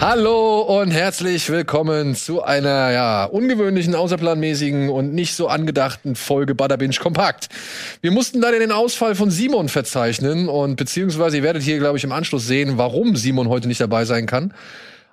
Hallo und herzlich willkommen zu einer ja ungewöhnlichen, außerplanmäßigen und nicht so angedachten Folge Badabinch Kompakt. Wir mussten leider den Ausfall von Simon verzeichnen und beziehungsweise ihr werdet hier, glaube ich, im Anschluss sehen, warum Simon heute nicht dabei sein kann.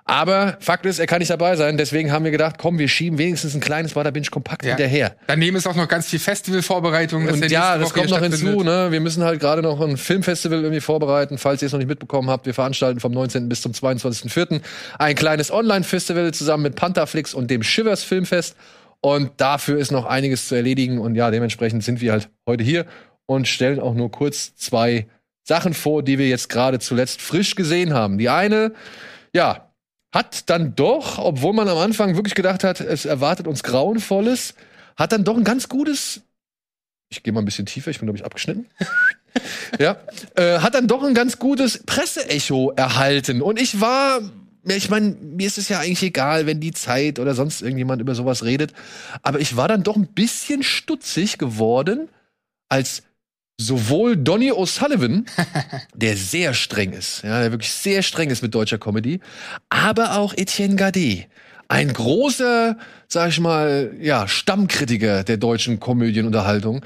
Aber Fakt ist, er kann nicht dabei sein. Deswegen haben wir gedacht, komm, wir schieben wenigstens ein kleines Badabinch kompakt Ja. hinterher. Daneben ist auch noch ganz viel Festivalvorbereitung. Und ja, das Woche kommt noch hinzu. Ne? Wir müssen halt gerade noch ein Filmfestival irgendwie vorbereiten. Falls ihr es noch nicht mitbekommen habt, wir veranstalten vom 19. bis zum 22.04. ein kleines Online-Festival zusammen mit Pantherflix und dem Shivers Filmfest. Und dafür ist noch einiges zu erledigen. Und ja, dementsprechend sind wir halt heute hier und stellen auch nur kurz zwei Sachen vor, die wir jetzt gerade zuletzt frisch gesehen haben. Die eine, ja, hat dann doch, obwohl man am Anfang wirklich gedacht hat, es erwartet uns Grauenvolles, hat dann doch ein ganz gutes ich gehe mal ein bisschen tiefer, ich bin, glaube ich, abgeschnitten. ja. Äh, hat dann doch ein ganz gutes Presseecho erhalten. Und ich war, ich meine, mir ist es ja eigentlich egal, wenn die Zeit oder sonst irgendjemand über sowas redet. Aber ich war dann doch ein bisschen stutzig geworden, als sowohl Donny O'Sullivan, der sehr streng ist, ja, der wirklich sehr streng ist mit deutscher Comedy, aber auch Etienne Gade, ein großer, sag ich mal, ja, Stammkritiker der deutschen Komödienunterhaltung,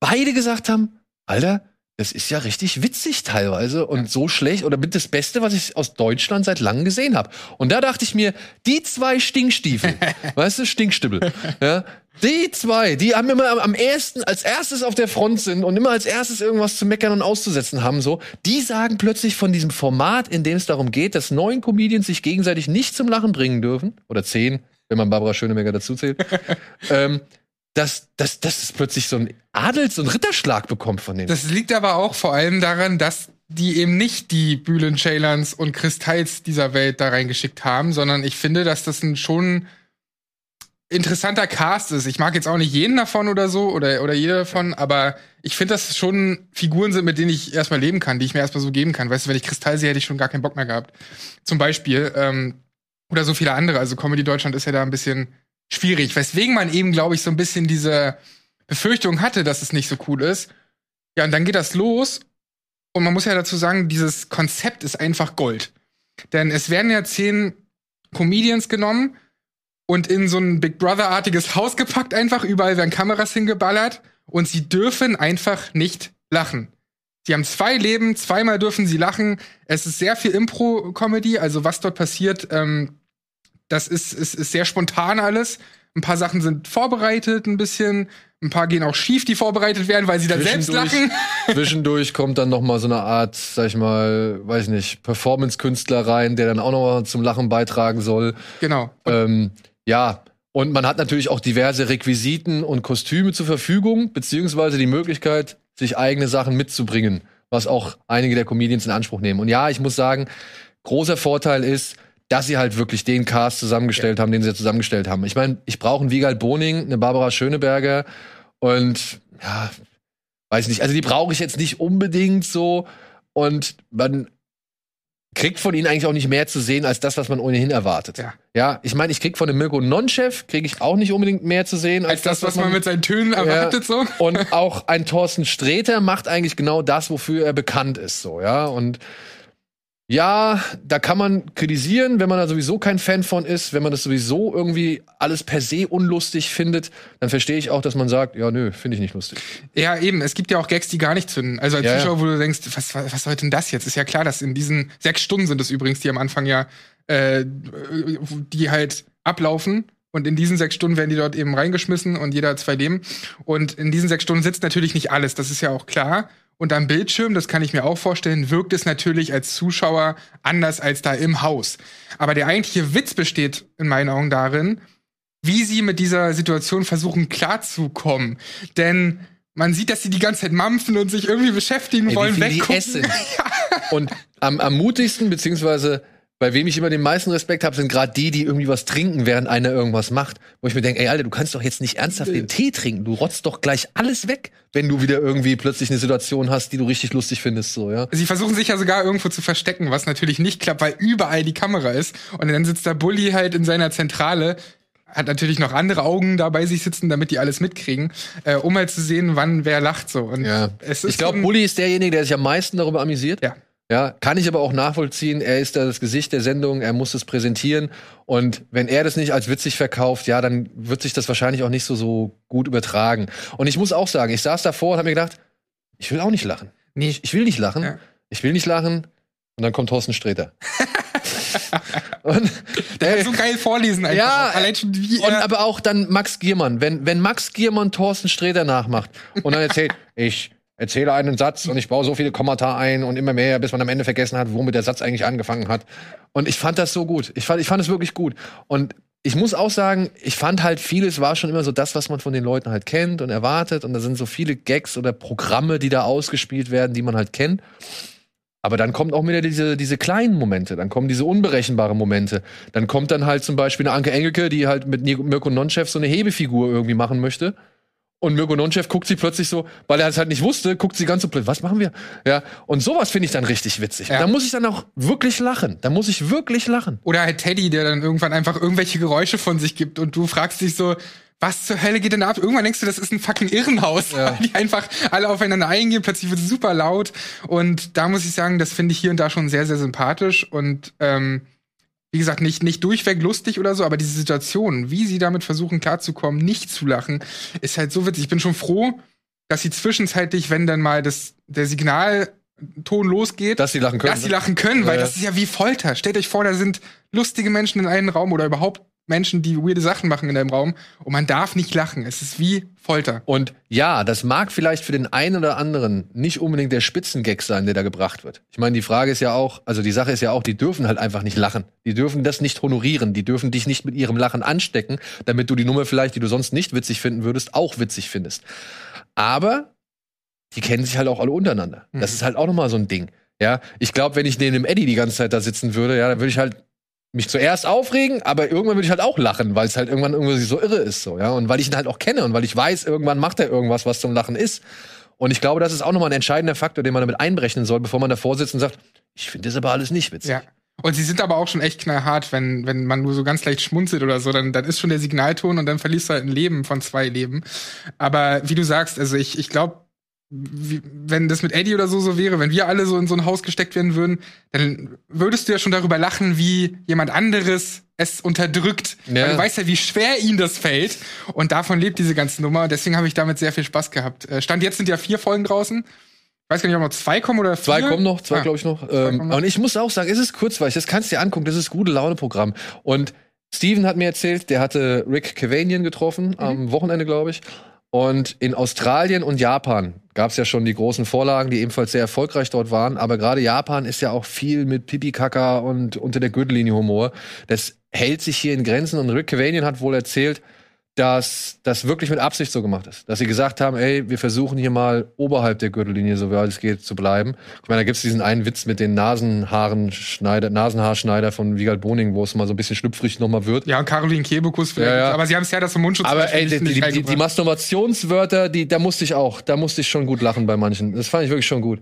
beide gesagt haben, Alter, das ist ja richtig witzig teilweise und so schlecht oder mit das Beste, was ich aus Deutschland seit langem gesehen habe. Und da dachte ich mir, die zwei Stinkstiefel, weißt du, Stinkstibbel, ja, die zwei, die haben immer am- ersten, als erstes auf der Front sind und immer als erstes irgendwas zu meckern und auszusetzen haben, so, die sagen plötzlich von diesem Format, in dem es darum geht, dass neun Comedians sich gegenseitig nicht zum Lachen bringen dürfen, oder zehn, wenn man Barbara Schöneberger dazu zählt, ähm, dass, dass, dass es plötzlich so ein Adels- und Ritterschlag bekommt von denen. Das liegt aber auch vor allem daran, dass die eben nicht die Bühlen Chalans und Kristalls dieser Welt da reingeschickt haben, sondern ich finde, dass das ein schon interessanter Cast ist. Ich mag jetzt auch nicht jeden davon oder so oder, oder jeder davon, aber ich finde, dass es schon Figuren sind, mit denen ich erstmal leben kann, die ich mir erstmal so geben kann. Weißt du, wenn ich Kristall sehe, hätte ich schon gar keinen Bock mehr gehabt. Zum Beispiel, ähm, oder so viele andere. Also Comedy Deutschland ist ja da ein bisschen schwierig, weswegen man eben, glaube ich, so ein bisschen diese Befürchtung hatte, dass es nicht so cool ist. Ja, und dann geht das los. Und man muss ja dazu sagen, dieses Konzept ist einfach Gold. Denn es werden ja zehn Comedians genommen und in so ein Big Brother-artiges Haus gepackt, einfach. Überall werden Kameras hingeballert. Und sie dürfen einfach nicht lachen. Sie haben zwei Leben, zweimal dürfen sie lachen. Es ist sehr viel Impro-Comedy, also was dort passiert, ähm, das ist, ist, ist sehr spontan alles. Ein paar Sachen sind vorbereitet, ein bisschen. Ein paar gehen auch schief, die vorbereitet werden, weil sie dann selbst lachen. Zwischendurch kommt dann noch mal so eine Art, sag ich mal, weiß ich nicht, Performance-Künstler rein, der dann auch noch mal zum Lachen beitragen soll. Genau. Ähm, ja, und man hat natürlich auch diverse Requisiten und Kostüme zur Verfügung, beziehungsweise die Möglichkeit, sich eigene Sachen mitzubringen, was auch einige der Comedians in Anspruch nehmen. Und ja, ich muss sagen, großer Vorteil ist, dass sie halt wirklich den Cast zusammengestellt haben, den sie zusammengestellt haben. Ich meine, ich brauche einen Wiegald Boning, eine Barbara Schöneberger und ja, weiß nicht, also die brauche ich jetzt nicht unbedingt so und man kriegt von ihnen eigentlich auch nicht mehr zu sehen als das, was man ohnehin erwartet. Ja. Ja, ich meine, ich krieg von dem Mirko Nonchef kriege ich auch nicht unbedingt mehr zu sehen Als das, was man mit seinen Tönen erwartet, so. und auch ein Thorsten Sträter macht eigentlich genau das, wofür er bekannt ist, so, ja. Und ja, da kann man kritisieren, wenn man da sowieso kein Fan von ist, wenn man das sowieso irgendwie alles per se unlustig findet, dann verstehe ich auch, dass man sagt, ja, nö, finde ich nicht lustig. Ja, eben. Es gibt ja auch Gags, die gar nicht zünden. Also als Ja, ja. Zuschauer, wo du denkst, was, was, was soll denn das jetzt? Ist ja klar, dass in diesen sechs Stunden sind es übrigens, die am Anfang ja, äh, die halt ablaufen. Und in diesen sechs Stunden werden die dort eben reingeschmissen und jeder hat zwei Leben. Und in diesen sechs Stunden sitzt natürlich nicht alles, das ist ja auch klar. Und am Bildschirm, das kann ich mir auch vorstellen, wirkt es natürlich als Zuschauer anders als da im Haus. Aber der eigentliche Witz besteht in meinen Augen darin, wie sie mit dieser Situation versuchen klarzukommen. Denn man sieht, dass sie die ganze Zeit mampfen und sich irgendwie beschäftigen Ey, wollen, weggucken. Und am, am mutigsten, beziehungsweise bei wem ich immer den meisten Respekt habe, sind gerade die, die irgendwie was trinken, während einer irgendwas macht. Wo ich mir denke, ey, Alter, du kannst doch jetzt nicht ernsthaft den Tee trinken. Du rotzt doch gleich alles weg, wenn du wieder irgendwie plötzlich eine Situation hast, die du richtig lustig findest, so, ja. Sie versuchen sich ja sogar irgendwo zu verstecken, was natürlich nicht klappt, weil überall die Kamera ist. Und dann sitzt der Bully halt in seiner Zentrale, hat natürlich noch andere Augen da bei sich sitzen, damit die alles mitkriegen, äh, um halt zu sehen, wann wer lacht so. Und Ja. Ich glaube, Bully ist derjenige, der sich am meisten darüber amüsiert. Ja. Ja, kann ich aber auch nachvollziehen. Er ist da das Gesicht der Sendung, er muss es präsentieren. Und wenn er das nicht als witzig verkauft, ja, dann wird sich das wahrscheinlich auch nicht so, so gut übertragen. Und ich muss auch sagen, ich saß davor und habe mir gedacht, ich will auch nicht lachen. Nee. Ich, ich will nicht lachen. Ja. Ich will nicht lachen. Und dann kommt Thorsten Sträter. und, der ey, kann so geil vorlesen einfach. Ja, allein schon wie und aber auch dann Max Giermann. Wenn, wenn Max Giermann Thorsten Sträter nachmacht und dann erzählt, ich erzähle einen Satz und ich baue so viele Kommata ein und immer mehr, bis man am Ende vergessen hat, womit der Satz eigentlich angefangen hat. Und ich fand das so gut. Ich fand, ich fand es wirklich gut. Und ich muss auch sagen, ich fand halt vieles war schon immer so das, was man von den Leuten halt kennt und erwartet. Und da sind so viele Gags oder Programme, die da ausgespielt werden, die man halt kennt. Aber dann kommt auch wieder diese, diese kleinen Momente, dann kommen diese unberechenbaren Momente. Dann kommt dann halt zum Beispiel eine Anke Engelke, die halt mit Mirko Nonchef so eine Hebefigur irgendwie machen möchte. Und Mirko Nonchev guckt sie plötzlich so, weil er es halt nicht wusste, guckt sie ganz so blöd, was machen wir? Ja, und sowas finde ich dann richtig witzig. Ja. Da muss ich dann auch wirklich lachen. Da muss ich wirklich lachen. Oder halt Teddy, der dann irgendwann einfach irgendwelche Geräusche von sich gibt und du fragst dich so, was zur Hölle geht denn ab? Irgendwann denkst du, das ist ein fucking Irrenhaus, ja. die einfach alle aufeinander eingehen, plötzlich wird es super laut. Und da muss ich sagen, das finde ich hier und da schon sehr, sehr sympathisch. Und ähm, wie gesagt, nicht, nicht durchweg lustig oder so, aber diese Situation, wie sie damit versuchen klarzukommen, nicht zu lachen, ist halt so witzig. Ich bin schon froh, dass sie zwischenzeitlich, wenn dann mal das, der Signalton losgeht, dass sie lachen können. Dass sie ne? lachen können, ja, weil das ist ja wie Folter. Stellt euch vor, da sind lustige Menschen in einem Raum oder überhaupt Menschen, die weirde Sachen machen in einem Raum und man darf nicht lachen. Es ist wie Folter. Und ja, das mag vielleicht für den einen oder anderen nicht unbedingt der Spitzengag sein, der da gebracht wird. Ich meine, die Frage ist ja auch, also die Sache ist ja auch, die dürfen halt einfach nicht lachen. Die dürfen das nicht honorieren. Die dürfen dich nicht mit ihrem Lachen anstecken, damit du die Nummer vielleicht, die du sonst nicht witzig finden würdest, auch witzig findest. Aber die kennen sich halt auch alle untereinander. Das mhm. ist halt auch nochmal so ein Ding. Ja, ich glaube, wenn ich neben dem Eddie die ganze Zeit da sitzen würde, ja, dann würde ich halt mich zuerst aufregen, aber irgendwann würde ich halt auch lachen, weil es halt irgendwann irgendwie so irre ist, so, ja. Und weil ich ihn halt auch kenne und weil ich weiß, irgendwann macht er irgendwas, was zum Lachen ist. Und ich glaube, das ist auch nochmal ein entscheidender Faktor, den man damit einberechnen soll, bevor man davor sitzt und sagt, ich finde das aber alles nicht witzig. Ja. Und sie sind aber auch schon echt knallhart, wenn, wenn man nur so ganz leicht schmunzelt oder so, dann, dann ist schon der Signalton und dann verliest du halt ein Leben von zwei Leben. Aber wie du sagst, also ich, ich glaube, wie, wenn das mit Eddie oder so so wäre, wenn wir alle so in so ein Haus gesteckt werden würden, dann würdest du ja schon darüber lachen, wie jemand anderes es unterdrückt. Ja. Du weißt ja, wie schwer ihm das fällt. Und davon lebt diese ganze Nummer. Deswegen habe ich damit sehr viel Spaß gehabt. Äh, Stand jetzt sind ja vier Folgen draußen. Ich weiß gar nicht, ob noch zwei kommen oder vier. Zwei kommen noch, zwei ah, glaube ich noch. Ähm, und ich muss auch sagen, es ist kurzweilig. Das kannst du dir angucken. Das ist gute Laune-Programm. Und Steven hat mir erzählt, der hatte Rick Cavanian getroffen, mhm. am Wochenende, glaube ich. Und in Australien und Japan gab es ja schon die großen Vorlagen, die ebenfalls sehr erfolgreich dort waren. Aber gerade Japan ist ja auch viel mit Pipi-Kaka und unter der Gürtellinie Humor. Das hält sich hier in Grenzen. Und Rick Cavanian hat wohl erzählt, dass das wirklich mit Absicht so gemacht ist. Dass sie gesagt haben, ey, wir versuchen hier mal oberhalb der Gürtellinie, so weit es geht, zu bleiben. Ich meine, da gibt's diesen einen Witz mit den Nasenhaarenschneider, Nasenhaarschneider von Wiegald Boning, wo es mal so ein bisschen schlüpfrig nochmal wird. Ja, und Caroline Kebekus vielleicht. Ja, ja. Aber sie haben es ja das vom Mundschutz Aber ey, die, die, die, die Masturbationswörter, die, da musste ich auch, da musste ich schon gut lachen bei manchen. Das fand ich wirklich schon gut.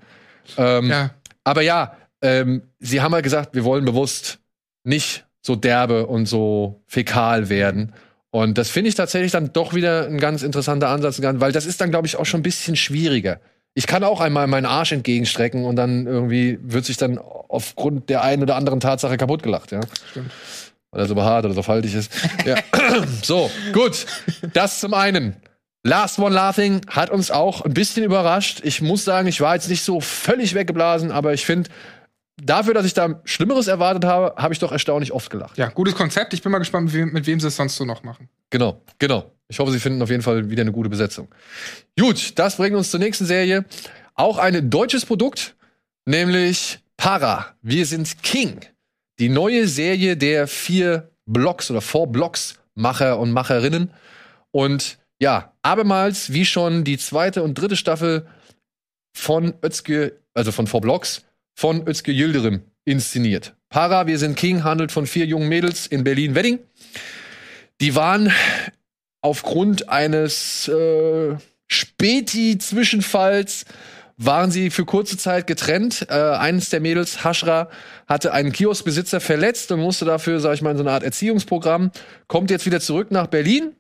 Ähm, ja. Aber ja, ähm, sie haben halt gesagt, wir wollen bewusst nicht so derbe und so fäkal werden. Und das finde ich tatsächlich dann doch wieder ein ganz interessanter Ansatz, weil das ist dann, glaube ich, auch schon ein bisschen schwieriger. Ich kann auch einmal meinen Arsch entgegenstrecken und dann irgendwie wird sich dann aufgrund der einen oder anderen Tatsache kaputt gelacht, ja. Stimmt. Weil er so behaart oder so faltig ist. ja. so, gut. Das zum einen. Last One Laughing hat uns auch ein bisschen überrascht. Ich muss sagen, ich war jetzt nicht so völlig weggeblasen, aber ich finde, dafür, dass ich da Schlimmeres erwartet habe, habe ich doch erstaunlich oft gelacht. Ja, gutes Konzept. Ich bin mal gespannt, mit wem, mit wem sie es sonst so noch machen. Genau, genau. Ich hoffe, sie finden auf jeden Fall wieder eine gute Besetzung. Gut, das bringt uns zur nächsten Serie. Auch ein deutsches Produkt, nämlich Para. Wir sind King. Die neue Serie der vier Blocks oder Four Blocks Macher und Macherinnen. Und ja, abermals, wie schon die zweite und dritte Staffel von Özge, also von Four Blocks, von Özge Yildirim inszeniert. Para, wir sind King, handelt von vier jungen Mädels in Berlin-Wedding. Die waren aufgrund eines äh, Späti-Zwischenfalls waren sie für kurze Zeit getrennt. Äh, eines der Mädels, Hashra, hatte einen Kioskbesitzer verletzt und musste dafür, sag ich mal, in so eine Art Erziehungsprogramm, kommt jetzt wieder zurück nach Berlin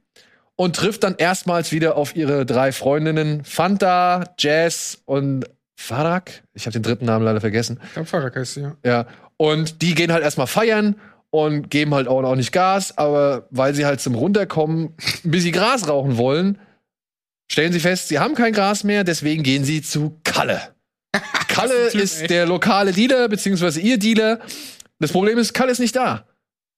und trifft dann erstmals wieder auf ihre drei Freundinnen Fanta, Jazz und Farak. Ich habe den dritten Namen leider vergessen. Ich glaube, Farak heißt sie, ja. Ja. Und die gehen halt erstmal feiern und geben halt auch noch nicht Gas, aber weil sie halt zum Runterkommen ein bisschen Gras rauchen wollen, stellen sie fest, sie haben kein Gras mehr, deswegen gehen sie zu Kalle. Kalle ist ey. der lokale Dealer, beziehungsweise ihr Dealer. Das Problem ist, Kalle ist nicht da.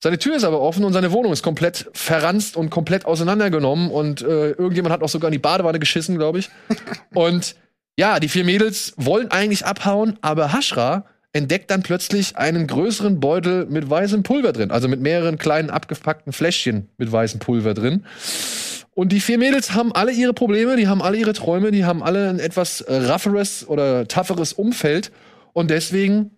Seine Tür ist aber offen und seine Wohnung ist komplett verranzt und komplett auseinandergenommen und äh, irgendjemand hat auch sogar in die Badewanne geschissen, glaube ich. und ja, die vier Mädels wollen eigentlich abhauen, aber Hashra entdeckt dann plötzlich einen größeren Beutel mit weißem Pulver drin, also mit mehreren kleinen abgepackten Fläschchen mit weißem Pulver drin. Und die vier Mädels haben alle ihre Probleme, die haben alle ihre Träume, die haben alle ein etwas äh, rafferes oder tougheres Umfeld. Und deswegen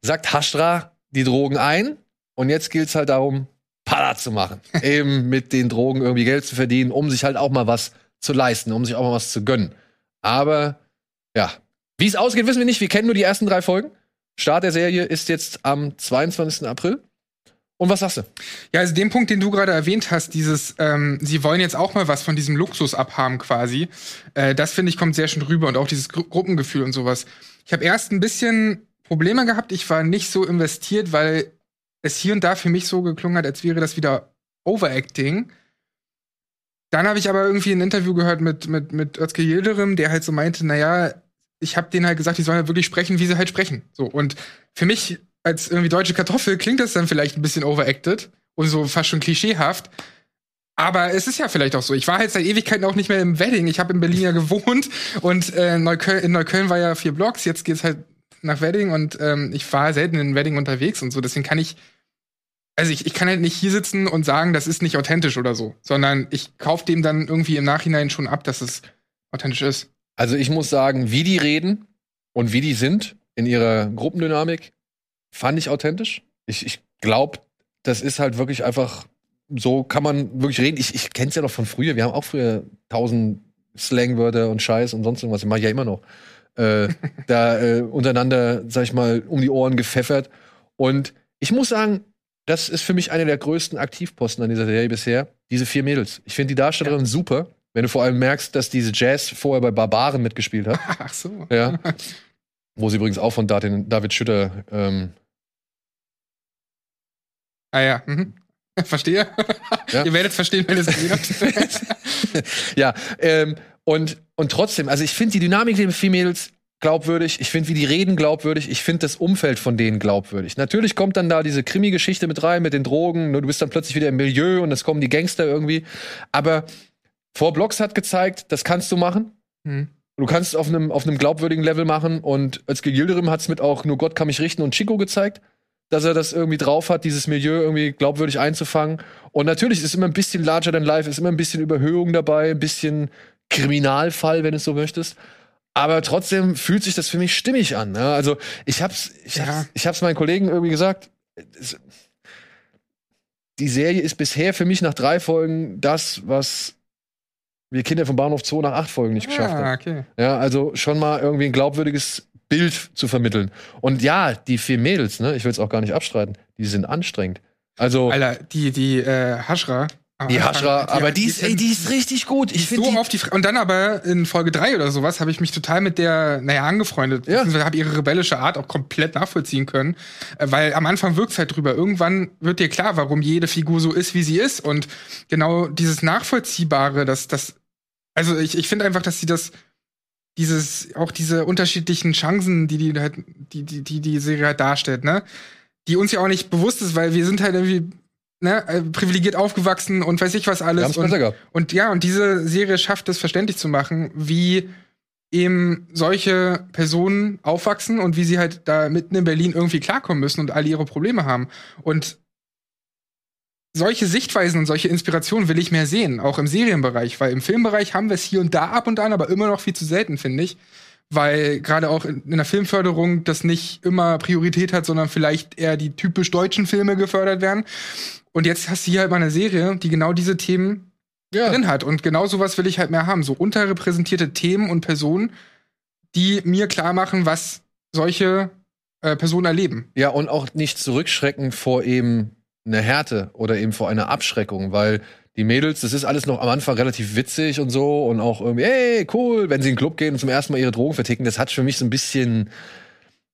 sagt Hashra die Drogen ein. Und jetzt gilt es halt darum, Para zu machen. Eben mit den Drogen irgendwie Geld zu verdienen, um sich halt auch mal was zu leisten, um sich auch mal was zu gönnen. Aber ja, wie es ausgeht, wissen wir nicht. Wir kennen nur die ersten drei Folgen. Start der Serie ist jetzt am 22. April. Und was sagst du? Ja, also den Punkt, den du gerade erwähnt hast, dieses, ähm, sie wollen jetzt auch mal was von diesem Luxus abhaben quasi, äh, das finde ich kommt sehr schön rüber und auch dieses Gru Gruppengefühl und sowas. Ich habe erst ein bisschen Probleme gehabt, ich war nicht so investiert, weil es hier und da für mich so geklungen hat, als wäre das wieder Overacting. Dann habe ich aber irgendwie ein Interview gehört mit, mit, mit Özge Yildirim, der halt so meinte, naja, ich habe denen halt gesagt, die sollen halt wirklich sprechen, wie sie halt sprechen. So, und für mich als irgendwie deutsche Kartoffel klingt das dann vielleicht ein bisschen overacted und so fast schon klischeehaft. Aber es ist ja vielleicht auch so. Ich war halt seit Ewigkeiten auch nicht mehr im Wedding. Ich habe in Berlin ja gewohnt und äh, Neukölln, in Neukölln war ja vier Blocks. Jetzt geht's halt nach Wedding und ähm, ich war selten in Wedding unterwegs und so. Deswegen kann ich, also ich, ich kann halt nicht hier sitzen und sagen, das ist nicht authentisch oder so, sondern ich kaufe dem dann irgendwie im Nachhinein schon ab, dass es authentisch ist. Also ich muss sagen, wie die reden und wie die sind in ihrer Gruppendynamik, fand ich authentisch. Ich, ich glaube, das ist halt wirklich einfach, so kann man wirklich reden. Ich, ich kenne es ja noch von früher. Wir haben auch früher tausend Slangwörter und Scheiß und sonst irgendwas. Ich mache ja immer noch. Äh, da äh, untereinander, sag ich mal, um die Ohren gepfeffert. Und ich muss sagen, das ist für mich einer der größten Aktivposten an dieser Serie bisher. Diese vier Mädels. Ich finde die Darstellerin super. Wenn du vor allem merkst, dass diese Jazz vorher bei Barbaren mitgespielt hat. Ach so. Ja. Wo sie übrigens auch von David Schütter. Ähm, Ah ja. Mhm. Verstehe. Ja. Ihr werdet verstehen, wenn ihr es habt. ja, ähm, und, und trotzdem, also ich finde die Dynamik der vier Mädels glaubwürdig. Ich finde, wie die reden, glaubwürdig. Ich finde das Umfeld von denen glaubwürdig. Natürlich kommt dann da diese Krimi-Geschichte mit rein, mit den Drogen. Du bist dann plötzlich wieder im Milieu und es kommen die Gangster irgendwie. Aber Four Blocks hat gezeigt, das kannst du machen. Hm. Du kannst es auf einem auf einem glaubwürdigen Level machen und Özge Yildirim hat es mit auch nur Gott kann mich richten und Chico gezeigt, dass er das irgendwie drauf hat, dieses Milieu irgendwie glaubwürdig einzufangen. Und natürlich ist immer ein bisschen larger than life, ist immer ein bisschen Überhöhung dabei, ein bisschen Kriminalfall, wenn du es so möchtest. Aber trotzdem fühlt sich das für mich stimmig an. Ne? Also ich hab's, ich, Ja. hab's, ich hab's meinen Kollegen irgendwie gesagt. Es, die Serie ist bisher für mich nach drei Folgen das, was wir Kinder vom Bahnhof Zoo nach acht Folgen nicht geschafft haben. Ah, okay. Ja, also schon mal irgendwie ein glaubwürdiges Bild zu vermitteln. Und ja, die vier Mädels, ne, ich will es auch gar nicht abstreiten, die sind anstrengend. Also Alter, die, die äh, Hashra. Die Hashra, aber die ist, ey, die ist richtig gut. Ich so finde die, auf die Fre und dann aber in Folge 3 oder sowas habe ich mich total mit der, naja, angefreundet. Ja. Ja. habe ihre rebellische Art auch komplett nachvollziehen können. Äh, Weil am Anfang wirkt's halt drüber. Irgendwann wird dir klar, warum jede Figur so ist, wie sie ist. Und genau dieses Nachvollziehbare, das, das, also ich, ich finde einfach, dass sie das, dieses, auch diese unterschiedlichen Chancen, die die halt, die, die, die, die Serie halt darstellt, ne? Die uns ja auch nicht bewusst ist, weil wir sind halt irgendwie, ne, äh, privilegiert aufgewachsen und weiß ich was alles. und, gehabt. und ja, und diese Serie schafft es verständlich zu machen, wie eben solche Personen aufwachsen und wie sie halt da mitten in Berlin irgendwie klarkommen müssen und alle ihre Probleme haben. Und solche Sichtweisen und solche Inspirationen will ich mehr sehen, auch im Serienbereich, weil im Filmbereich haben wir es hier und da ab und an, aber immer noch viel zu selten, finde ich. Weil gerade auch in, in der Filmförderung das nicht immer Priorität hat, sondern vielleicht eher die typisch deutschen Filme gefördert werden. Und jetzt hast du hier halt mal eine Serie, die genau diese Themen Ja. drin hat. Und genau sowas will ich halt mehr haben. So unterrepräsentierte Themen und Personen, die mir klar machen, was solche äh, Personen erleben. Ja, und auch nicht zurückschrecken vor eben einer Härte oder eben vor einer Abschreckung, weil die Mädels, das ist alles noch am Anfang relativ witzig und so und auch irgendwie, ey, cool, wenn sie in den Club gehen und zum ersten Mal ihre Drogen verticken, das hat für mich so ein bisschen,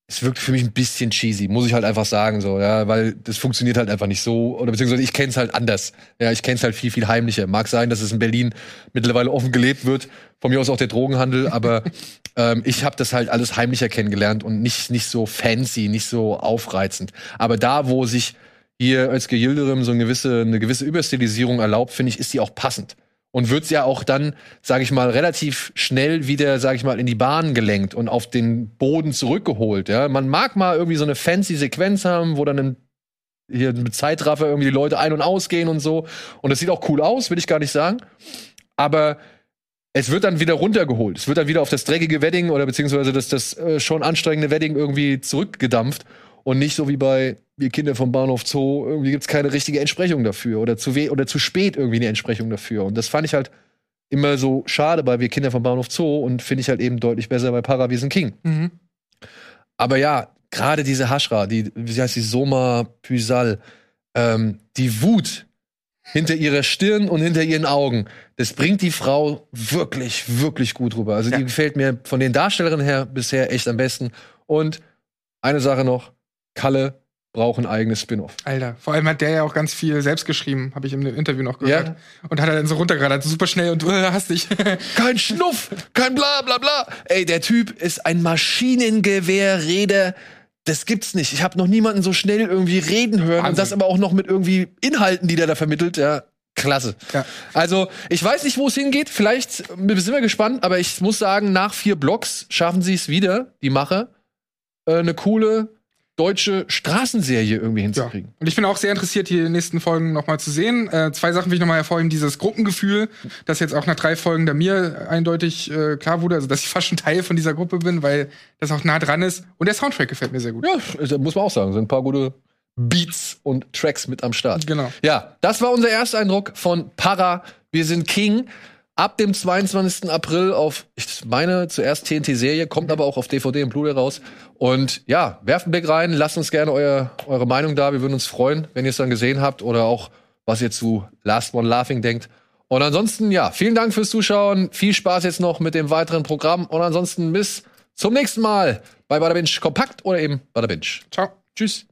es wirkt für mich ein bisschen cheesy, muss ich halt einfach sagen, so, ja, weil das funktioniert halt einfach nicht so, oder beziehungsweise ich kenn's halt anders. Ja, ich kenn's halt viel, viel heimlicher. Mag sein, dass es in Berlin mittlerweile offen gelebt wird, von mir aus auch der Drogenhandel, aber ähm, ich habe das halt alles heimlicher kennengelernt und nicht, nicht so fancy, nicht so aufreizend. Aber da, wo sich hier als Gilderem so eine gewisse, eine gewisse Überstilisierung erlaubt, finde ich, ist die auch passend. Und wird ja auch dann, sage ich mal, relativ schnell wieder, sage ich mal, in die Bahn gelenkt und auf den Boden zurückgeholt. Ja? Man mag mal irgendwie so eine fancy Sequenz haben, wo dann ein, hier mit Zeitraffer irgendwie die Leute ein- und ausgehen und so. Und das sieht auch cool aus, will ich gar nicht sagen. Aber es wird dann wieder runtergeholt. Es wird dann wieder auf das dreckige Wedding oder beziehungsweise das, das äh, schon anstrengende Wedding irgendwie zurückgedampft. Und nicht so wie bei Wir Kinder vom Bahnhof Zoo, irgendwie gibt's keine richtige Entsprechung dafür oder zu, oder zu spät irgendwie eine Entsprechung dafür. Und das fand ich halt immer so schade bei Wir Kinder vom Bahnhof Zoo und finde ich halt eben deutlich besser bei Paraviesen King. Mhm. Aber ja, gerade diese Hashra, die, wie heißt die, Soma Pysal, ähm, die Wut hinter ihrer Stirn und hinter ihren Augen, das bringt die Frau wirklich, wirklich gut rüber. Also Ja. die gefällt mir von den Darstellerinnen her bisher echt am besten. Und eine Sache noch, Kalle braucht ein eigenes Spin-off. Alter, vor allem hat der ja auch ganz viel selbst geschrieben, habe ich im Interview noch gehört. Ja. Und hat er dann so runtergeradet, super schnell und äh, hast dich. Kein Schnuff, kein bla bla bla. Ey, der Typ ist ein Maschinengewehrreder. Das gibt's nicht. Ich habe noch niemanden so schnell irgendwie reden hören und Wahnsinn. das aber auch noch mit irgendwie Inhalten, die der da vermittelt. Ja, klasse. Ja. Also, ich weiß nicht, wo es hingeht. Vielleicht sind wir gespannt, aber ich muss sagen, nach vier Blocks schaffen sie es wieder, die Mache, äh, eine coole deutsche Straßenserie irgendwie Ja. hinzukriegen. Und ich bin auch sehr interessiert, die nächsten Folgen noch mal zu sehen. Äh, zwei Sachen will ich noch mal hervorheben. Dieses Gruppengefühl, das jetzt auch nach drei Folgen da mir eindeutig äh, klar wurde, also dass ich fast schon Teil von dieser Gruppe bin, weil das auch nah dran ist. Und der Soundtrack gefällt mir sehr gut. Ja, also, muss man auch sagen. Sind ein paar gute Beats und Tracks mit am Start. Genau. Ja, das war unser Ersteindruck von Para. Wir sind King. Ab dem 22. April auf, ich meine, zuerst TNT-Serie, kommt aber auch auf DVD und Blu-ray raus. Und ja, werft einen Blick rein, lasst uns gerne euer, eure Meinung da. Wir würden uns freuen, wenn ihr es dann gesehen habt oder auch, was ihr zu Last One Laughing denkt. Und ansonsten, ja, vielen Dank fürs Zuschauen. Viel Spaß jetzt noch mit dem weiteren Programm. Und ansonsten bis zum nächsten Mal bei Bada Binge Kompakt oder eben Bada Binge. Ciao. Tschüss.